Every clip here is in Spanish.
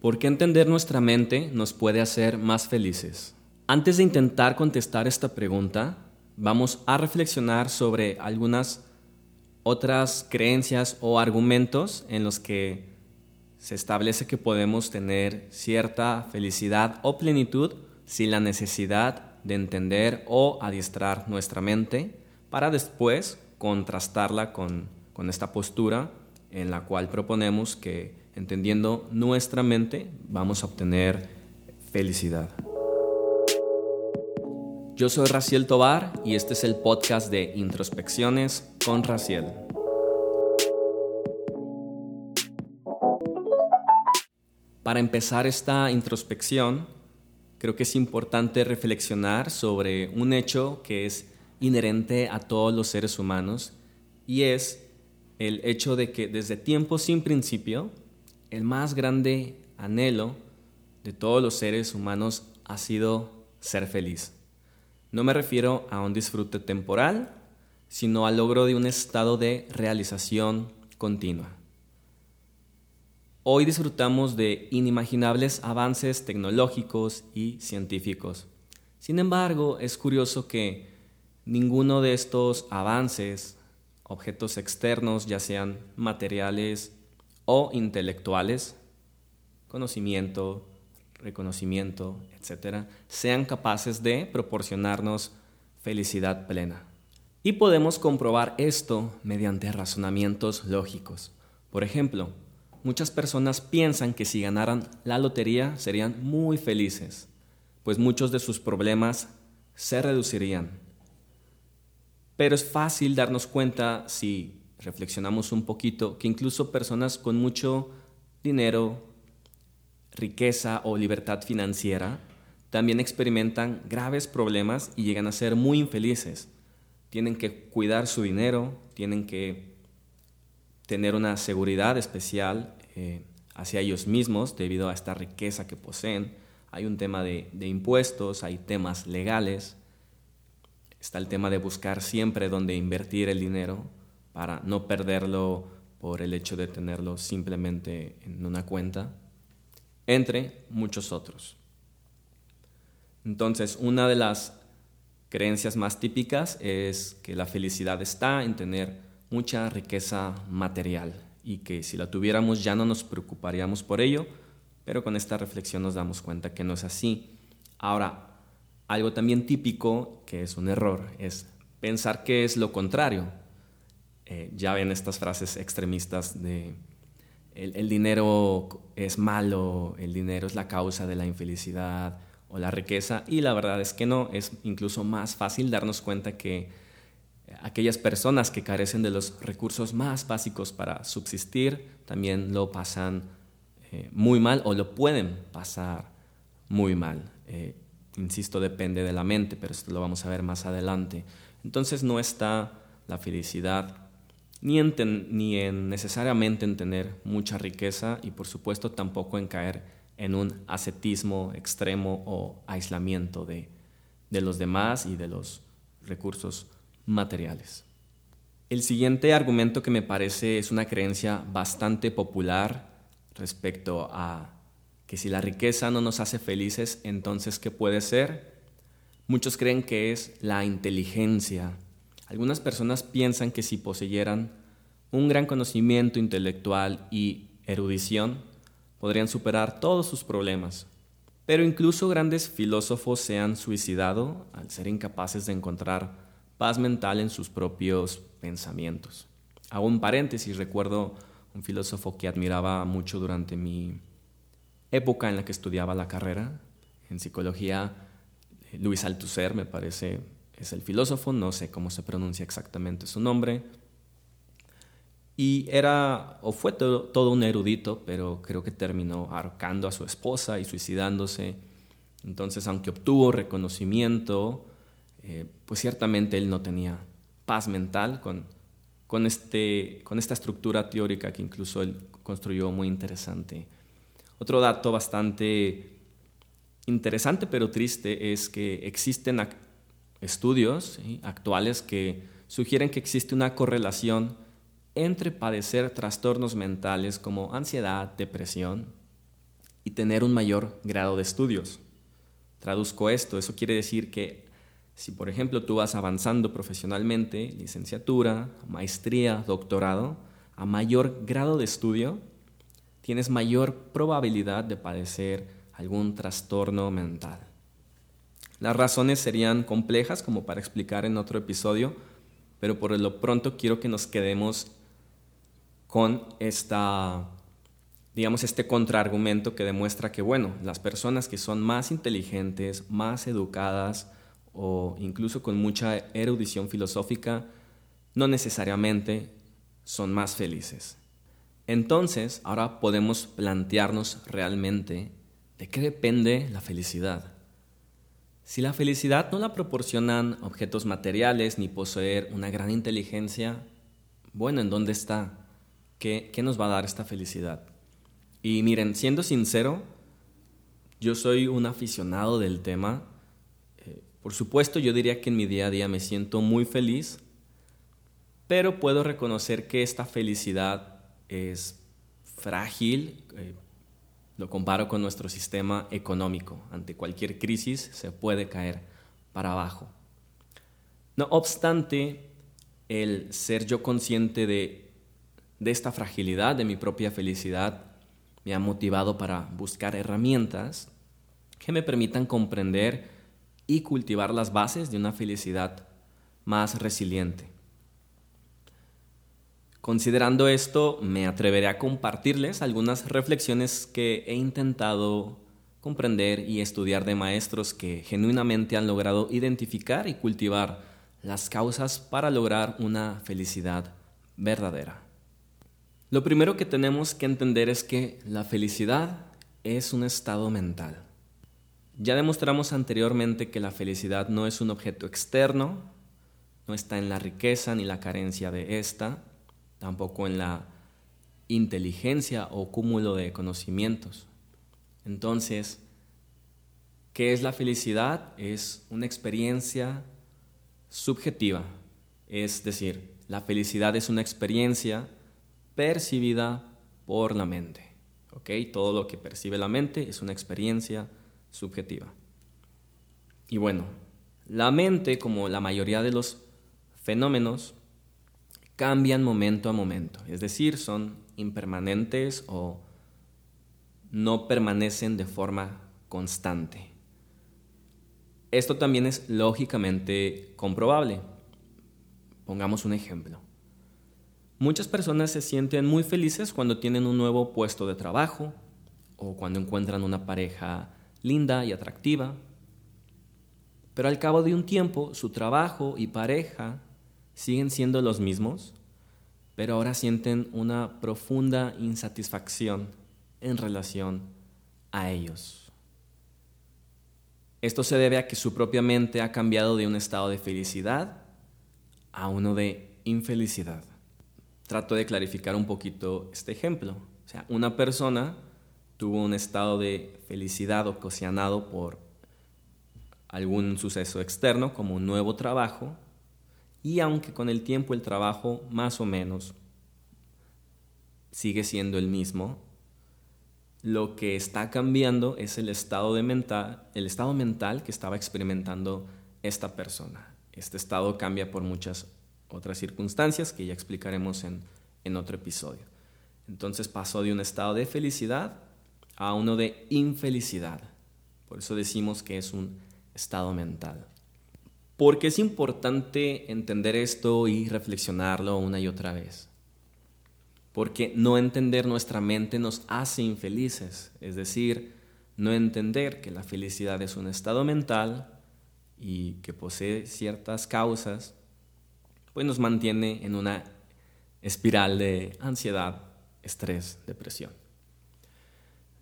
¿Por qué entender nuestra mente nos puede hacer más felices? Antes de intentar contestar esta pregunta, vamos a reflexionar sobre algunas otras creencias o argumentos en los que se establece que podemos tener cierta felicidad o plenitud sin la necesidad de entender o adiestrar nuestra mente para después contrastarla con, con esta postura en la cual proponemos que entendiendo nuestra mente vamos a obtener felicidad. Yo soy Raciel Tobar y este es el podcast de Introspecciones con Raciel. Para empezar esta introspección, creo que es importante reflexionar sobre un hecho que es inherente a todos los seres humanos y es el hecho de que desde tiempo sin principio, el más grande anhelo de todos los seres humanos ha sido ser feliz. No me refiero a un disfrute temporal, sino al logro de un estado de realización continua. Hoy disfrutamos de inimaginables avances tecnológicos y científicos. Sin embargo, es curioso que ninguno de estos avances, objetos externos, ya sean materiales o intelectuales, conocimiento, reconocimiento, etcétera, sean capaces de proporcionarnos felicidad plena. Y podemos comprobar esto mediante razonamientos lógicos. Por ejemplo, muchas personas piensan que si ganaran la lotería serían muy felices, pues muchos de sus problemas se reducirían. Pero es fácil darnos cuenta, si reflexionamos un poquito, que incluso personas con mucho dinero, riqueza o libertad financiera también experimentan graves problemas y llegan a ser muy infelices. Tienen que cuidar su dinero, tienen que tener una seguridad especial eh, hacia ellos mismos debido a esta riqueza que poseen. Hay un tema de impuestos, hay temas legales Está el tema de buscar siempre dónde invertir el dinero para no perderlo por el hecho de tenerlo simplemente en una cuenta, entre muchos otros. Entonces, una de las creencias más típicas es que la felicidad está en tener mucha riqueza material y que si la tuviéramos ya no nos preocuparíamos por ello, pero con esta reflexión nos damos cuenta que no es así. Ahora, algo también típico, que es un error, es pensar que es lo contrario. Eh, ya ven estas frases extremistas de el, dinero es malo, el dinero es la causa de la infelicidad o la riqueza, y la verdad es que no, es incluso más fácil darnos cuenta que aquellas personas que carecen de los recursos más básicos para subsistir también lo pasan eh, muy mal o lo pueden pasar muy mal. Eh, insisto, depende de la mente, pero esto lo vamos a ver más adelante. Entonces no está la felicidad ni en, necesariamente en tener mucha riqueza y por supuesto tampoco en caer en un ascetismo extremo o aislamiento de, de los demás y de los recursos materiales. El siguiente argumento que me parece es una creencia bastante popular respecto a que si la riqueza no nos hace felices, entonces ¿qué puede ser? Muchos creen que es la inteligencia. Algunas personas piensan que si poseyeran un gran conocimiento intelectual y erudición, podrían superar todos sus problemas. Pero incluso grandes filósofos se han suicidado al ser incapaces de encontrar paz mental en sus propios pensamientos. Hago un paréntesis, recuerdo un filósofo que admiraba mucho durante mi época en la que estudiaba la carrera en psicología, eh, Luis Althusser me parece es el filósofo, no sé cómo se pronuncia exactamente su nombre. Y era, o fue todo, un erudito, pero creo que terminó ahorcando a su esposa y suicidándose. Entonces, aunque obtuvo reconocimiento, eh, pues ciertamente él no tenía paz mental con, con, este, con esta estructura teórica que incluso él construyó muy interesante otro dato bastante interesante pero triste es que existen estudios actuales que sugieren que existe una correlación entre padecer trastornos mentales como ansiedad, depresión y tener un mayor grado de estudios. Traduzco esto, eso quiere decir que si por ejemplo tú vas avanzando profesionalmente, licenciatura, maestría, doctorado, a mayor grado de estudio, tienes mayor probabilidad de padecer algún trastorno mental. Las razones serían complejas como para explicar en otro episodio, pero por lo pronto quiero que nos quedemos con esta digamos este contraargumento que demuestra que bueno, las personas que son más inteligentes, más educadas o incluso con mucha erudición filosófica no necesariamente son más felices. Entonces, ahora podemos plantearnos realmente de qué depende la felicidad. Si la felicidad no la proporcionan objetos materiales ni poseer una gran inteligencia, bueno, ¿en dónde está? ¿Qué, nos va a dar esta felicidad? Y miren, siendo sincero, yo soy un aficionado del tema. Eh, por supuesto, yo diría que en mi día a día me siento muy feliz, pero puedo reconocer que esta felicidad es frágil. Eh, lo comparo con nuestro sistema económico. Ante cualquier crisis se puede caer para abajo. No obstante, el ser yo consciente de, esta fragilidad de mi propia felicidad me ha motivado para buscar herramientas que me permitan comprender y cultivar las bases de una felicidad más resiliente. Considerando esto, me atreveré a compartirles algunas reflexiones que he intentado comprender y estudiar de maestros que genuinamente han logrado identificar y cultivar las causas para lograr una felicidad verdadera. Lo primero que tenemos que entender es que la felicidad es un estado mental. Ya demostramos anteriormente que la felicidad no es un objeto externo, no está en la riqueza ni la carencia de ésta, tampoco en la inteligencia o cúmulo de conocimientos. Entonces, ¿qué es la felicidad? Es una experiencia subjetiva, es decir, la felicidad es una experiencia percibida por la mente. ¿ok? Todo lo que percibe la mente es una experiencia subjetiva. Y bueno, la mente, como la mayoría de los fenómenos, cambian momento a momento, es decir, son impermanentes o no permanecen de forma constante. Esto también es lógicamente comprobable. Pongamos un ejemplo. Muchas personas se sienten muy felices cuando tienen un nuevo puesto de trabajo o cuando encuentran una pareja linda y atractiva. Pero al cabo de un tiempo, su trabajo y pareja siguen siendo los mismos, pero ahora sienten una profunda insatisfacción en relación a ellos. Esto se debe a que su propia mente ha cambiado de un estado de felicidad a uno de infelicidad. Trato de clarificar un poquito este ejemplo. O sea, una persona tuvo un estado de felicidad ocasionado por algún suceso externo, como un nuevo trabajo, y aunque con el tiempo el trabajo más o menos sigue siendo el mismo, lo que está cambiando es el estado, de mental, el estado mental que estaba experimentando esta persona. Este estado cambia por muchas otras circunstancias que ya explicaremos en, en otro episodio. Entonces pasó de un estado de felicidad a uno de infelicidad. Por eso decimos que es un estado mental. Porque es importante entender esto y reflexionarlo una y otra vez. Porque no entender nuestra mente nos hace infelices. Es decir, no entender que la felicidad es un estado mental y que posee ciertas causas, pues nos mantiene en una espiral de ansiedad, estrés, depresión.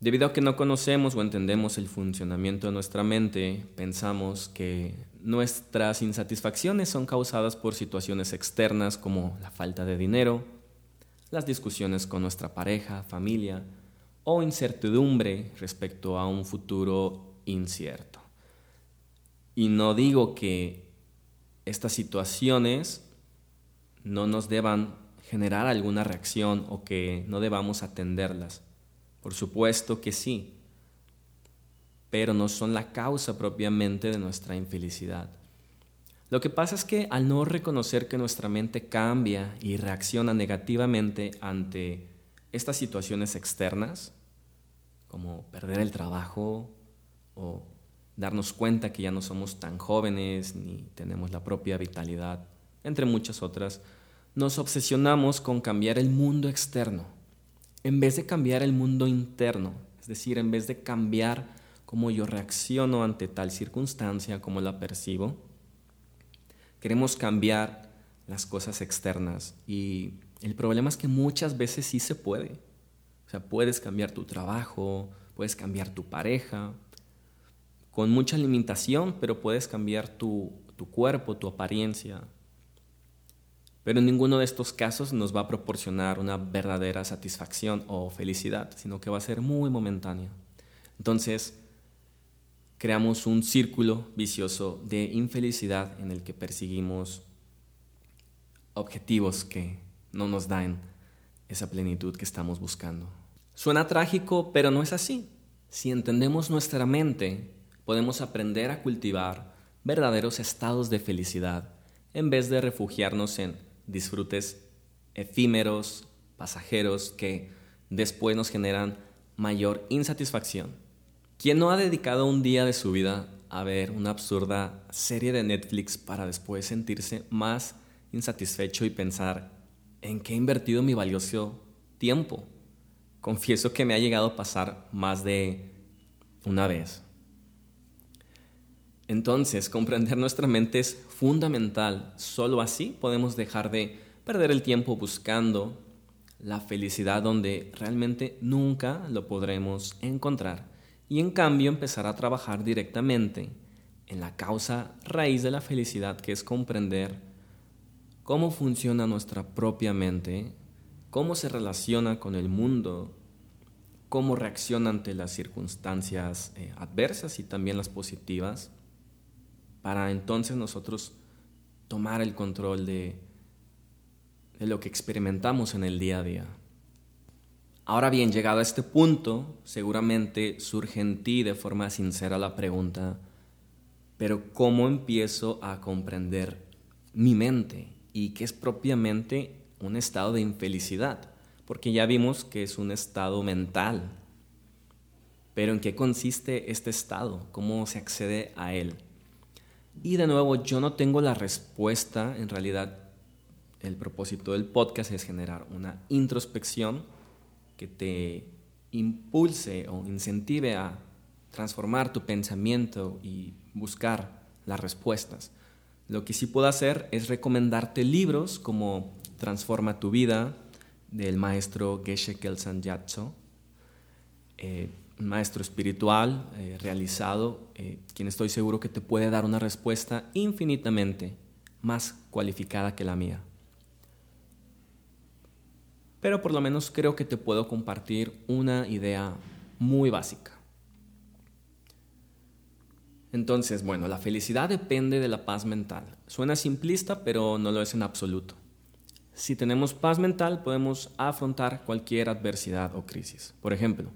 Debido a que no conocemos o entendemos el funcionamiento de nuestra mente, pensamos que nuestras insatisfacciones son causadas por situaciones externas como la falta de dinero, las discusiones con nuestra pareja, familia o incertidumbre respecto a un futuro incierto. Y no digo que estas situaciones no nos deban generar alguna reacción o que no debamos atenderlas por supuesto que sí, pero no son la causa propiamente de nuestra infelicidad. Lo que pasa es que al no reconocer que nuestra mente cambia y reacciona negativamente ante estas situaciones externas, como perder el trabajo o darnos cuenta que ya no somos tan jóvenes ni tenemos la propia vitalidad, entre muchas otras, nos obsesionamos con cambiar el mundo externo en vez de cambiar el mundo interno, es decir, en vez de cambiar cómo yo reacciono ante tal circunstancia, cómo la percibo, queremos cambiar las cosas externas y el problema es que muchas veces sí se puede. O sea, puedes cambiar tu trabajo, puedes cambiar tu pareja, con mucha limitación, pero puedes cambiar tu, tu cuerpo, tu apariencia, pero en ninguno de estos casos nos va a proporcionar una verdadera satisfacción o felicidad, sino que va a ser muy momentánea. Entonces, creamos un círculo vicioso de infelicidad en el que perseguimos objetivos que no nos dan esa plenitud que estamos buscando. Suena trágico, pero no es así. Si entendemos nuestra mente, podemos aprender a cultivar verdaderos estados de felicidad en vez de refugiarnos en disfrutes efímeros, pasajeros, que después nos generan mayor insatisfacción. ¿Quién no ha dedicado un día de su vida a ver una absurda serie de Netflix para después sentirse más insatisfecho y pensar en qué he invertido mi valioso tiempo? Confieso que me ha llegado a pasar más de una vez. Entonces, comprender nuestra mente es fundamental. Solo así podemos dejar de perder el tiempo buscando la felicidad donde realmente nunca lo podremos encontrar y en cambio empezar a trabajar directamente en la causa raíz de la felicidad que es comprender cómo funciona nuestra propia mente, cómo se relaciona con el mundo, cómo reacciona ante las circunstancias eh, adversas y también las positivas para entonces nosotros tomar el control de, de lo que experimentamos en el día a día. Ahora bien, llegado a este punto, seguramente surge en ti de forma sincera la pregunta, pero ¿cómo empiezo a comprender mi mente y qué es propiamente un estado de infelicidad? Porque ya vimos que es un estado mental. Pero ¿en qué consiste este estado? ¿Cómo se accede a él? Y de nuevo, yo no tengo la respuesta, en realidad el propósito del podcast es generar una introspección que te impulse o incentive a transformar tu pensamiento y buscar las respuestas. Lo que sí puedo hacer es recomendarte libros como Transforma tu vida del maestro Geshe Kelsan Yatso, eh, maestro espiritual eh, realizado, eh, quien estoy seguro que te puede dar una respuesta infinitamente más cualificada que la mía. Pero por lo menos creo que te puedo compartir una idea muy básica. Entonces, bueno, la felicidad depende de la paz mental. Suena simplista, pero no lo es en absoluto. Si tenemos paz mental, podemos afrontar cualquier adversidad o crisis. Por ejemplo,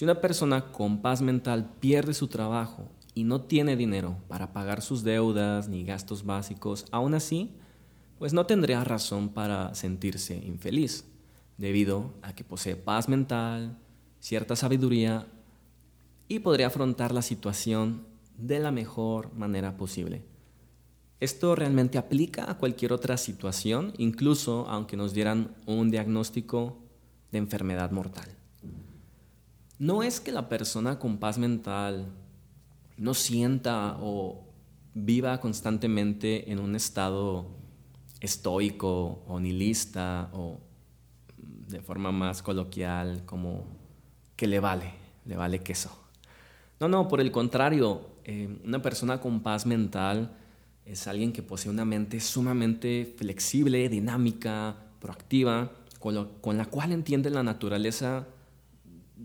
si una persona con paz mental pierde su trabajo y no tiene dinero para pagar sus deudas ni gastos básicos, aún así, pues no tendría razón para sentirse infeliz, debido a que posee paz mental, cierta sabiduría y podría afrontar la situación de la mejor manera posible. Esto realmente aplica a cualquier otra situación, incluso aunque nos dieran un diagnóstico de enfermedad mortal. No es que la persona con paz mental no sienta o viva constantemente en un estado estoico o nihilista o de forma más coloquial como que le vale, le vale queso. No, no, por el contrario, eh, una persona con paz mental es alguien que posee una mente sumamente flexible, dinámica, proactiva, con la cual entiende la naturaleza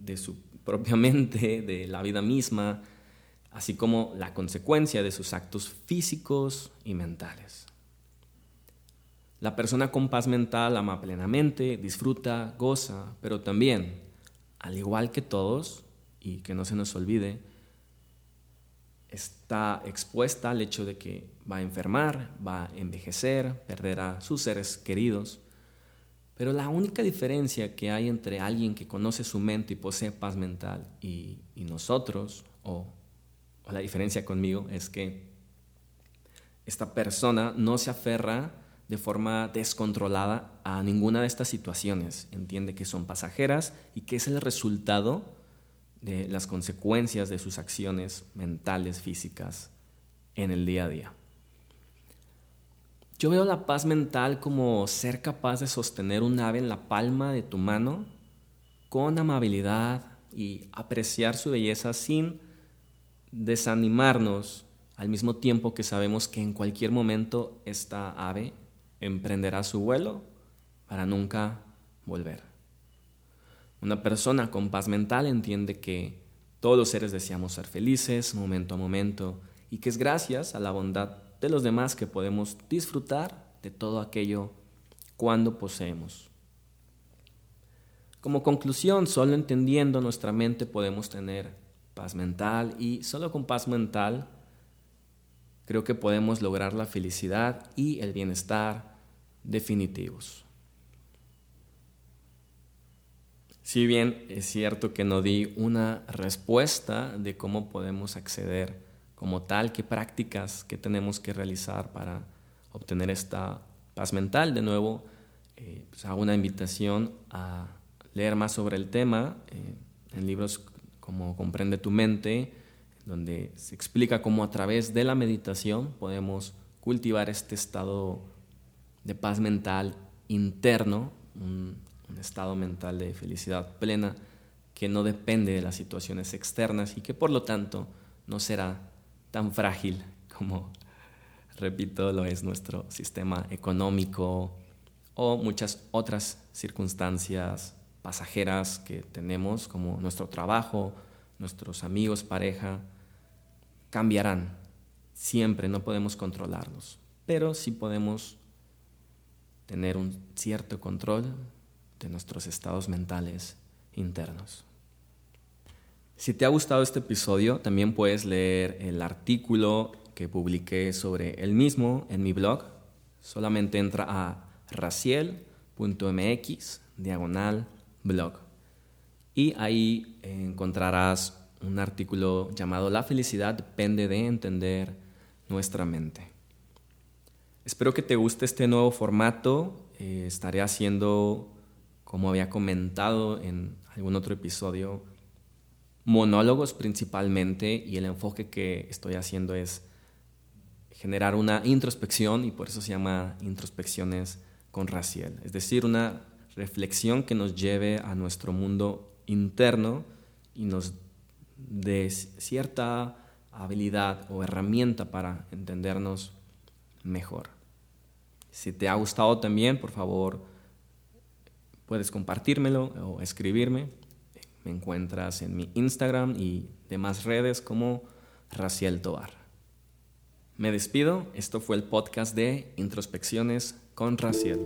de su propia mente, de la vida misma, así como la consecuencia de sus actos físicos y mentales. La persona con paz mental ama plenamente, disfruta, goza, pero también, al igual que todos, y que no se nos olvide, está expuesta al hecho de que va a enfermar, va a envejecer, perderá sus seres queridos. Pero la única diferencia que hay entre alguien que conoce su mente y posee paz mental y, nosotros, o, la diferencia conmigo, es que esta persona no se aferra de forma descontrolada a ninguna de estas situaciones. Entiende que son pasajeras y que es el resultado de las consecuencias de sus acciones mentales, físicas, en el día a día. Yo veo la paz mental como ser capaz de sostener un ave en la palma de tu mano con amabilidad y apreciar su belleza sin desanimarnos al mismo tiempo que sabemos que en cualquier momento esta ave emprenderá su vuelo para nunca volver. Una persona con paz mental entiende que todos los seres deseamos ser felices momento a momento y que es gracias a la bondad de los demás que podemos disfrutar de todo aquello cuando poseemos. Como conclusión, solo entendiendo nuestra mente podemos tener paz mental y solo con paz mental creo que podemos lograr la felicidad y el bienestar definitivos. Si bien es cierto que no di una respuesta de cómo podemos acceder como tal, qué prácticas que tenemos que realizar para obtener esta paz mental, de nuevo eh, pues hago una invitación a leer más sobre el tema eh, en libros como Comprende tu mente, donde se explica cómo a través de la meditación podemos cultivar este estado de paz mental interno, un, estado mental de felicidad plena que no depende de las situaciones externas y que por lo tanto no será tan frágil como, repito, lo es nuestro sistema económico o muchas otras circunstancias pasajeras que tenemos, como nuestro trabajo, nuestros amigos, pareja, cambiarán. Siempre no podemos controlarlos, pero sí podemos tener un cierto control de nuestros estados mentales internos. Si te ha gustado este episodio, también puedes leer el artículo que publiqué sobre el mismo en mi blog. Solamente entra a raciel.mx diagonal blog y ahí encontrarás un artículo llamado La felicidad depende de entender nuestra mente. Espero que te guste este nuevo formato. Eh, estaré haciendo como había comentado en algún otro episodio, monólogos principalmente y el enfoque que estoy haciendo es generar una introspección y por eso se llama introspecciones con Raciel, es decir, una reflexión que nos lleve a nuestro mundo interno y nos dé cierta habilidad o herramienta para entendernos mejor. Si te ha gustado también, por favor, Puedes compartírmelo o escribirme. Me encuentras en mi Instagram y demás redes como Raciel Tobar. Me despido. Esto fue el podcast de Introspecciones con Raciel.